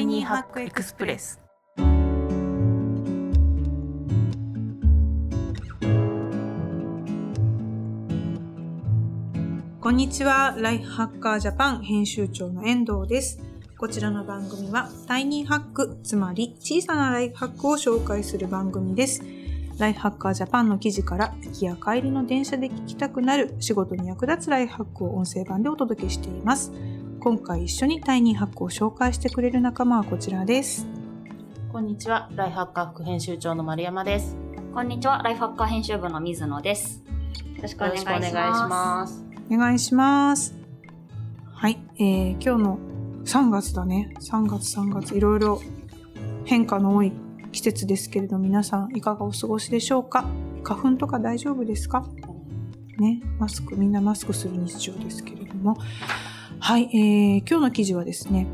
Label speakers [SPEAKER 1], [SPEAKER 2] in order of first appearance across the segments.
[SPEAKER 1] イニーハックエクスプレス。こんにちは。ライフハッカージャパン編集長の遠藤です。こちらの番組はタイニーハックつまり小さなライフハックを紹介する番組です。ライフハッカージャパンの記事から行きや帰りの電車で聞きたくなる仕事に役立つライフハックを音声版でお届けしています。今回一緒にタイニーハックを紹介してくれる仲間はこちらです。
[SPEAKER 2] こんにちは、ライフハッカー副編集長の丸山です。
[SPEAKER 3] こんにちは、ライフハッカー編集部の水野です。
[SPEAKER 2] よろしくお願いします。
[SPEAKER 1] お願いします。はい、えー、今日の3月だね。3月3月、いろいろ変化の多い季節ですけれど、皆さんいかがお過ごしでしょうか？花粉とか大丈夫ですか？ね、マスク、みんなマスクする日常ですけれども、はい、えー、今日の記事はですね、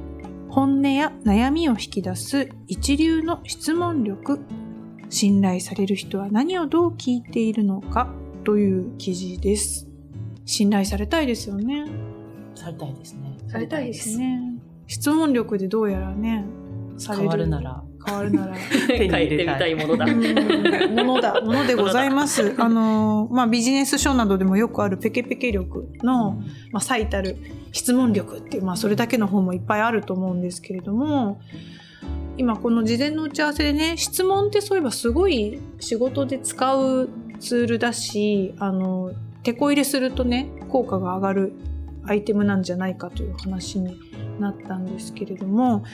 [SPEAKER 1] 本音や悩みを引き出す一流の質問力、信頼される人は何をどう聞いているのかという記事です。信頼されたいですよね。
[SPEAKER 2] されたいですね。
[SPEAKER 1] されたいですね。質問力でどうやらね、
[SPEAKER 2] される。変わるなら。
[SPEAKER 1] 変わるなら。
[SPEAKER 2] 手に入れてみたいものだ。
[SPEAKER 1] ものだ。ものでございます。あの、まあ、ビジネス書などでもよくあるペケペケ力の、まあ、最たる質問力っていう、まあ、それだけの本もいっぱいあると思うんですけれども、今この事前の打ち合わせでね、質問ってそういえばすごい仕事で使うツールだし、あの、手こ入れするとね、効果が上がるアイテムなんじゃないかという話になったんですけれども、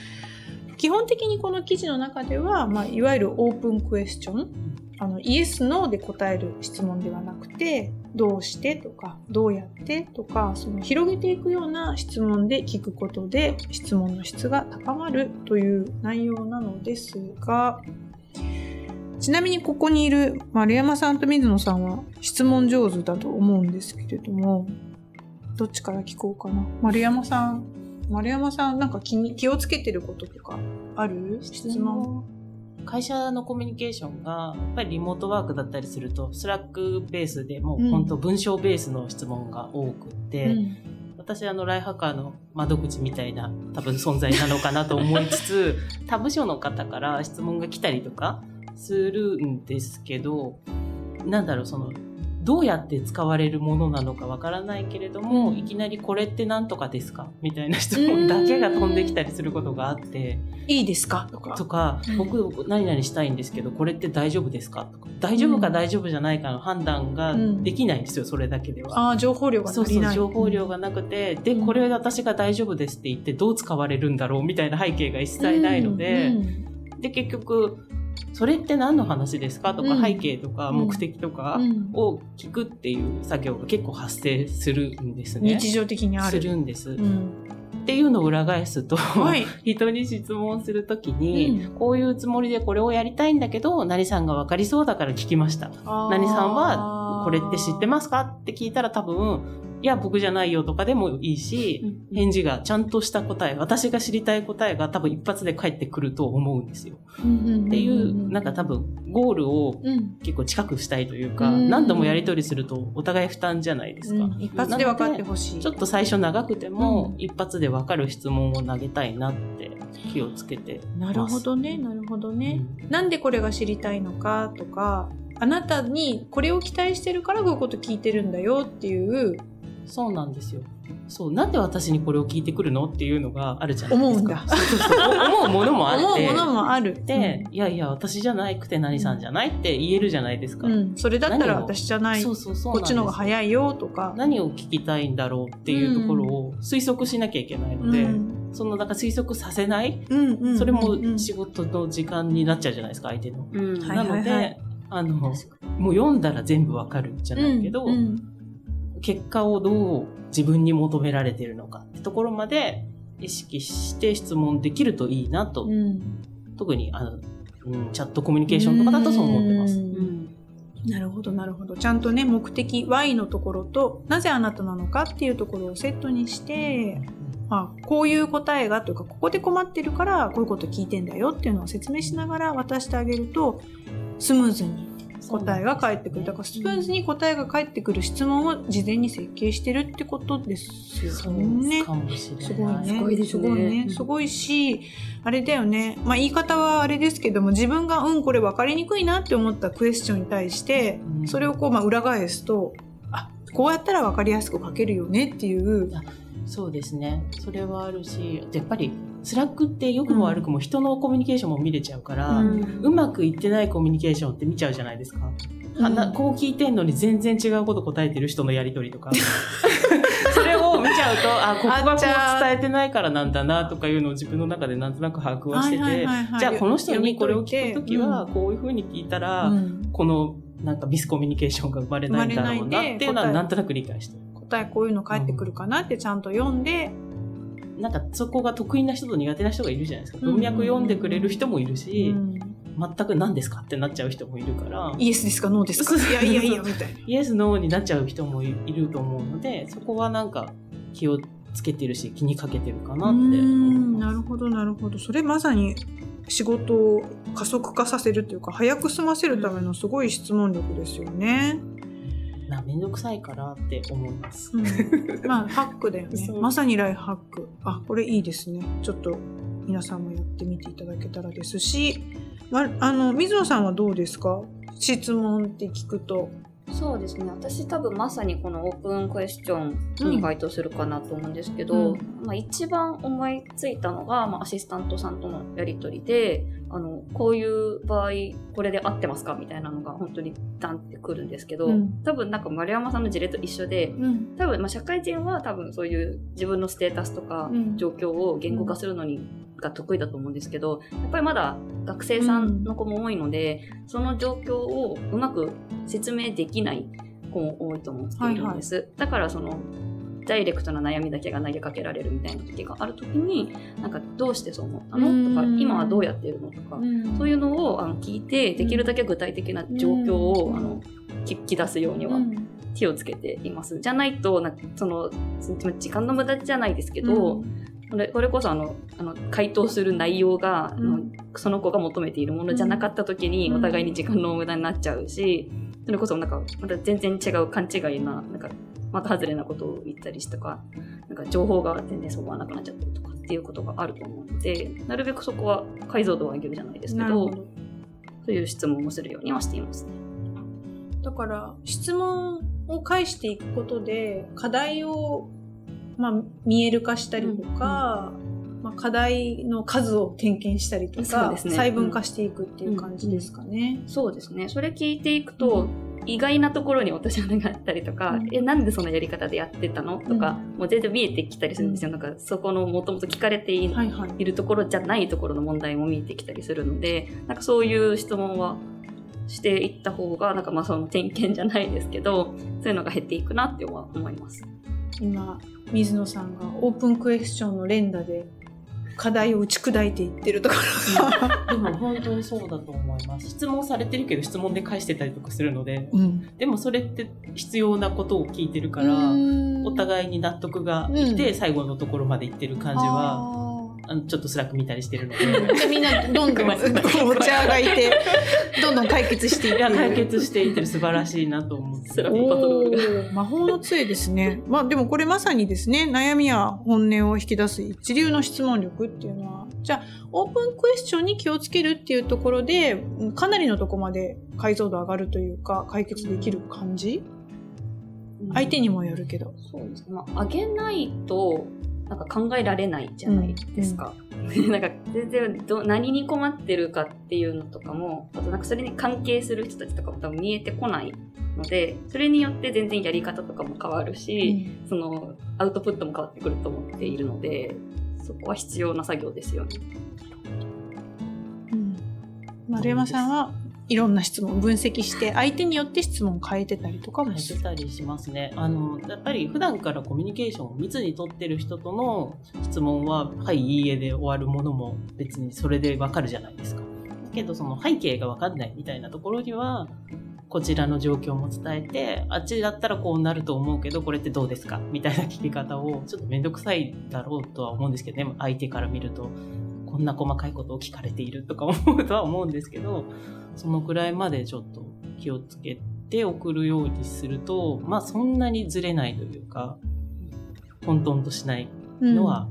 [SPEAKER 1] 基本的にこの記事の中では、まあ、いわゆるオープンクエスチョンあのイエス・ノーで答える質問ではなくてどうしてとかどうやってとかその広げていくような質問で聞くことで質問の質が高まるという内容なのですがちなみにここにいる丸山さんと水野さんは質問上手だと思うんですけれどもどっちから聞こうかな。丸山さん。丸山さんなんか気に気をつけてることとかある？質問。
[SPEAKER 2] 会社のコミュニケーションが、やっぱりリモートワークだったりすると、スラックベースでもう本当文章ベースの質問が多くて、うん、私あのライハッカーの窓口みたいな多分存在なのかなと思いつつ、他部署の方から質問が来たりとかするんですけど、なんだろう、そのどうやって使われるものなのかわからないけれども、うん、いきなりこれって何とかですか？みたいな質問だけが飛んできたりすることがあって。
[SPEAKER 1] いいですか？
[SPEAKER 2] とか。とか、僕何々したいんですけど、これって大丈夫ですか？とか。大丈夫か大丈夫じゃないかの判断ができないんですよ、それだけでは。
[SPEAKER 1] ああ、情報量が
[SPEAKER 2] そうそう、情報量がなくて、で、これ私が大丈夫ですって言ってどう使われるんだろう？みたいな背景が一切ないので、で、結局、それって何の話ですか？とか、背景とか目的とかを聞くっていう作業が結構発生するんですね。
[SPEAKER 1] 日常的にある。
[SPEAKER 2] するんです。っていうのを裏返すと、はい、人に質問するときに、うん、こういうつもりでこれをやりたいんだけど、何さんが分かりそうだから聞きました。何さんはこれって知ってますか？って聞いたら多分、いや、僕じゃないよとかでもいいし、返事がちゃんとした答え、私が知りたい答えが多分一発で返ってくると思うんですよ。っていう、なんか多分、ゴールを結構近くしたいというか、何度もやり取りするとお互い負担じゃないですか。
[SPEAKER 1] 一発で分かってほしい。
[SPEAKER 2] ちょっと最初長くても、一発で分かる質問を投げたいなって気をつけて
[SPEAKER 1] なるほどね、なるほどね。なんでこれが知りたいのかとか、あなたにこれを期待してるからこういうこと聞いてるんだよっていう
[SPEAKER 2] そうなんですよ。そう、なんで私にこれを聞いてくるのっていうのがあるじゃないですか。思うんだ。そうそうそう思うものもあって。思
[SPEAKER 1] うものもある。
[SPEAKER 2] で、うん、いやいや、私じゃなくて何さんじゃないって言えるじゃないですか。う
[SPEAKER 1] ん、それだったら私じゃない。そうそうそうこっちの方が早いよとか。
[SPEAKER 2] 何を聞きたいんだろうっていうところを推測しなきゃいけないので、うん、そのなんか推測させない、うんうん、それも仕事の時間になっちゃうじゃないですか、相手の。なので、あの、もう読んだら全部わかるじゃないけど、結果をどう自分に求められているのかってところまで意識して質問できるといいなと、うん、特にあの、うん、チャットコミュニケーションとかだとそう思ってます。
[SPEAKER 1] なるほど、なるほど。ちゃんとね、目的 Y のところと、なぜあなたなのかっていうところをセットにして、まあ、こういう答えがというか、ここで困ってるから、こういうこと聞いてんだよっていうのを説明しながら渡してあげると、スムーズに答えが返ってくる。だからスムーズに答えが返ってくる質問を事前に設計してるってことですよね。
[SPEAKER 2] かもしれない。
[SPEAKER 1] すごいね。
[SPEAKER 3] すごいですね
[SPEAKER 1] すごいね。すごいし、あれだよね。まあ言い方はあれですけども、自分がうん、これ分かりにくいなって思ったクエスチョンに対して、
[SPEAKER 2] うん
[SPEAKER 1] それをこう、まあ裏返すと、あ、こうやったら分かりやすく書けるよねっていう。
[SPEAKER 2] そうですね。それはあるし、やっぱり、スラックって良くも悪くも人のコミュニケーションも見れちゃうから、
[SPEAKER 1] う
[SPEAKER 2] うんまくいってないコミュニケーションって見ちゃうじゃないですか。あなこう聞いてんのに全然違うこと答えてる人のやりとりとか。それを見ちゃうと、あ、ここがこう伝えてないからなんだなとかいうのを自分の中でなんとなく把握はしててじゃあこの人にこれを聞くときは
[SPEAKER 1] う
[SPEAKER 2] こういうふうに聞いたら、
[SPEAKER 1] うん。
[SPEAKER 2] このなんかミスコミュニケーションが生まれないんだろう
[SPEAKER 1] な
[SPEAKER 2] っていうのはなんとなく理解してる。
[SPEAKER 1] 答えこういうの返ってくるかなってちゃんと読んで、
[SPEAKER 2] なんかそこが得意な人と苦手な人がいるじゃないですか。
[SPEAKER 1] うん
[SPEAKER 2] 文脈読んでくれる人もいる
[SPEAKER 1] う
[SPEAKER 2] し、
[SPEAKER 1] ん
[SPEAKER 2] 全く何ですかってなっちゃう人もいるから、
[SPEAKER 1] イエスですか？ノーですか？いやいやいやみたいな。
[SPEAKER 2] イエス、ノーになっちゃう人もいいると思うので、そこはなんか気をつけてるし、気にかけてるかなって
[SPEAKER 1] な。るほどなるほどそれまさに仕事を加速化させるというか早く済ませるためのすごい質問力ですよね。
[SPEAKER 2] なめんどくさいからって思います。
[SPEAKER 1] うん、まあハックだよね。まさにライフハック。あこれいいですね。ちょっと皆さんもやってみていただけたらですし、まあの水野さんはどうですか？質問って聞くと。
[SPEAKER 3] そうですね。私多分まさにこのオープンクエスチョンに該当するかなと思うんですけど、
[SPEAKER 1] うん。
[SPEAKER 3] まあ、一番思いついたのが、まあ、アシスタントさんとのやり取りであのこういう場合これで合ってますかみたいなのが本当にダンってくるんですけど、
[SPEAKER 1] うん。
[SPEAKER 3] 多分なんか丸山さんの事例と一緒で
[SPEAKER 1] うん。
[SPEAKER 3] 多分まあ社会人は多分そういう自分のステータスとか
[SPEAKER 1] うん。
[SPEAKER 3] 状況を言語化するのにが得意だと思うんですけどやっぱりまだ学生さんの子も多いので、その状況をうまく説明できない子も多いと思っているんです、だからそのダイレクトな悩みだけが投げかけられるみたいな時がある時になんかどうしてそう思ったの？とか
[SPEAKER 1] うん。
[SPEAKER 3] 今はどうやってるの？とかそういうのをあの聞いてできるだけ具体的な状況を、
[SPEAKER 1] うん。
[SPEAKER 3] あの聞き出すようには
[SPEAKER 1] うん。
[SPEAKER 3] 気をつけています。じゃないとなんかその時間の無駄じゃないですけど、これこれこそあのあの回答する内容が、あのその子が求めているものじゃなかった時に、
[SPEAKER 1] うん。
[SPEAKER 3] お互いに時間の無駄になっちゃうしそれこそなんかまた全然違う勘違いななんかまた外れなことを言ったりとかなんか情報が全然そこはなくなっちゃったりとかっていうことがあると思うのでなるべくそこは解像度を上げるじゃないですけど
[SPEAKER 1] なるほど。
[SPEAKER 3] そういう質問をするようにはしていますね。
[SPEAKER 1] だから質問を返していくことで課題を、まあ、見える化したりとか、まあ、課題の数を点検したりとか、
[SPEAKER 3] ね
[SPEAKER 1] 細分化していくっていう感じですかね。
[SPEAKER 3] そうですね。それ聞いていくと、意外なところに落とし穴があったりとか、
[SPEAKER 1] うん
[SPEAKER 3] え、なんでそのやり方でやってたの？とか、もう全然見えてきたりするんですよ。なんか、そこのもともと聞かれて。いるところじゃないところの問題も見えてきたりするので、なんかそういう質問はしていった方が、なんかまあその点検じゃないですけど、そういうのが減っていくなって思います。
[SPEAKER 1] 今水野さんがオープンクエスチョンの連打で課題を打ち砕いていってるところ。が、
[SPEAKER 2] でも本当にそうだと思います。質問されてるけど質問で返してたりとかするので、
[SPEAKER 1] うん、
[SPEAKER 2] でもそれって必要なことを聞いてるから、お互いに納得がいて、最後のところまで行ってる感じは、あのちょっとスラック見たりしてるので。
[SPEAKER 1] でみんなどんどんお茶がいてどんどん解決していって
[SPEAKER 2] いや、解決していってる素晴らしいなと思って。
[SPEAKER 3] スラックパトロール
[SPEAKER 1] 魔法の杖ですね。まあでもこれまさにですね、悩みや本音を引き出す一流の質問力っていうのは、じゃあオープンクエスチョンに気をつけるっていうところで、かなりのとこまで解像度上がるというか、解決できる感じ？相手にもよるけど。
[SPEAKER 3] そうですね。まあ、あげないと、なんか考えられないじゃないですか。なんか全然ど何に困ってるかっていうのとかも、あとなんかそれに関係する人たちとかも多分見えてこないので、それによって全然やり方とかも変わるし、そのアウトプットも変わってくると思っているので、そこは必要な作業ですよね。
[SPEAKER 1] うん丸山さんはいろんな質問分析して、相手によって質問を変えてたりとかも
[SPEAKER 2] 変
[SPEAKER 1] する。
[SPEAKER 2] えてたりしますね。あの、やっぱり普段からコミュニケーションを密に取ってる人との質問は、はい、いいえで終わるものも別にそれでわかるじゃないですか。だけど、その背景がわかんないみたいなところには、こちらの状況も伝えて、あっちだったらこうなると思うけど、これってどうですか？みたいな聞き方を、ちょっとめんどくさいだろうとは思うんですけどね、相手から見ると、こんな細かいことを聞かれているとか思うとは思うんですけど、そのくらいまでちょっと気をつけて送るようにすると、まあそんなにずれないというか、混沌としないのは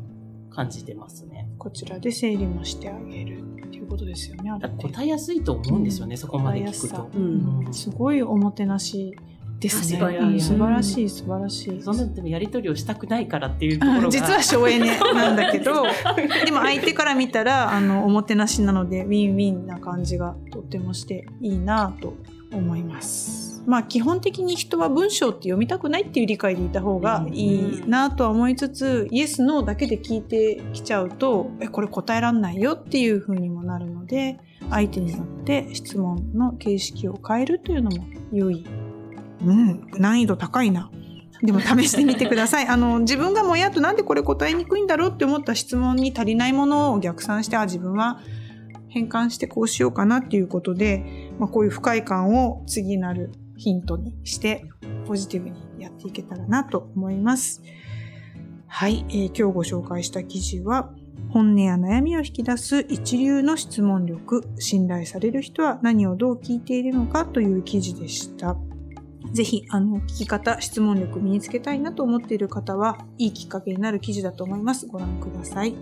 [SPEAKER 2] 感じてますね。
[SPEAKER 1] こちらで整理もしてあげるっていうことですよね。
[SPEAKER 2] 答えやすいと思うんですよね、そこまで聞くと。
[SPEAKER 1] うん、すごいおもてなしですね。素晴らしい、素晴らしい。
[SPEAKER 2] そんなでもやり取りをしたくないからっていうところが。
[SPEAKER 1] 実は省エネなんだけど、でも相手から見たら、あの、おもてなしなので、ウィンウィンな感じがとってもしていいなと思います。まあ基本的に人は文章って読みたくないっていう理解でいた方がいいなとは思いつつ、イエス、ノーだけで聞いてきちゃうと、え、これ答えらんないよっていう風にもなるので、相手によって質問の形式を変えるというのも良いうん、難易度高いな。でも試してみてください。あの、自分がもやっとなんでこれ答えにくいんだろうって思った質問に足りないものを逆算して、あ、自分は変換してこうしようかなっていうことで、まあ、こういう不快感を次なるヒントにして、ポジティブにやっていけたらなと思います。はい、えー、今日ご紹介した記事は、本音や悩みを引き出す一流の質問力、信頼される人は何をどう聞いているのかという記事でした。ぜひ、あの、聞き方、質問力身につけたいなと思っている方は、いいきっかけになる記事だと思います。ご覧ください。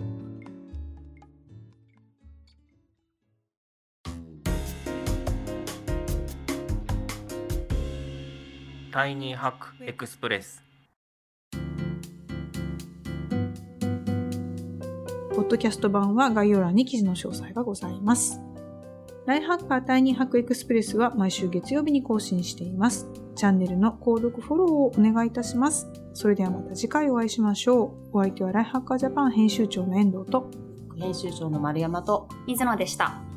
[SPEAKER 4] タイニーハックエクスプレス。
[SPEAKER 1] ポッドキャスト版は概要欄に記事の詳細がございます。ライハッカータイニーハックエクスプレスは毎週月曜日に更新しています。チャンネルの購読フォローをお願いいたします。それではまた次回お会いしましょう。お相手はライハッカージャパン編集長の遠藤と、
[SPEAKER 2] 編集長の丸山と、
[SPEAKER 3] 水野でした。